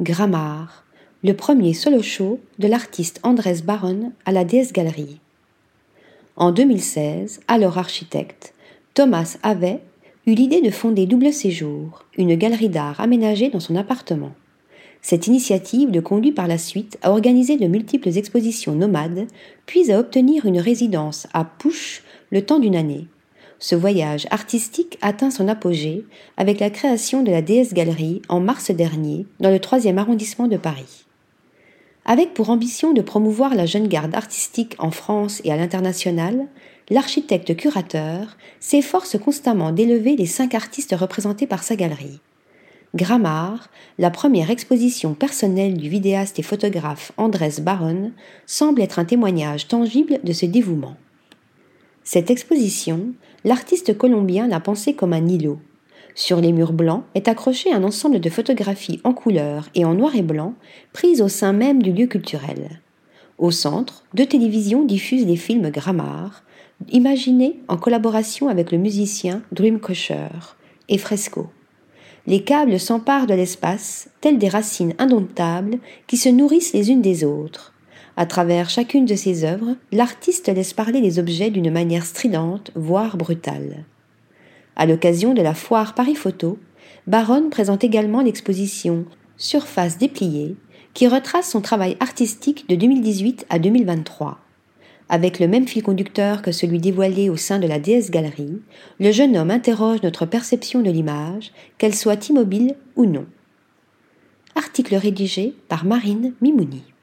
Grammar, le premier solo show de l'artiste Andrés Baron à la DS Galerie. En 2016, alors architecte, Thomas avait eut l'idée de fonder Double Séjour, une galerie d'art aménagée dans son appartement. Cette initiative le conduit par la suite à organiser de multiples expositions nomades, puis à obtenir une résidence à Pouche le temps d'une année. Ce voyage artistique atteint son apogée avec la création de la DS Galerie en mars dernier dans le 3e arrondissement de Paris. Avec pour ambition de promouvoir la jeune garde artistique en France et à l'international, l'architecte curateur s'efforce constamment d'élever les cinq artistes représentés par sa galerie. Grammar, la première exposition personnelle du vidéaste et photographe Andrés Baron, semble être un témoignage tangible de ce dévouement. Cette exposition, l'artiste colombien l'a pensée comme un îlot. Sur les murs blancs est accroché un ensemble de photographies en couleur et en noir et blanc prises au sein même du lieu culturel. Au centre, deux télévisions diffusent les films Grammar, imaginés en collaboration avec le musicien Dream Kosher, et Fresco. Les câbles s'emparent de l'espace, tels des racines indomptables qui se nourrissent les unes des autres. À travers chacune de ses œuvres, l'artiste laisse parler les objets d'une manière stridente, voire brutale. À l'occasion de la foire Paris Photo, Baronne présente également l'exposition Surface dépliée, qui retrace son travail artistique de 2018 à 2023. Avec le même fil conducteur que celui dévoilé au sein de la déesse galerie, le jeune homme interroge notre perception de l'image, qu'elle soit immobile ou non. Article rédigé par Marine Mimouni.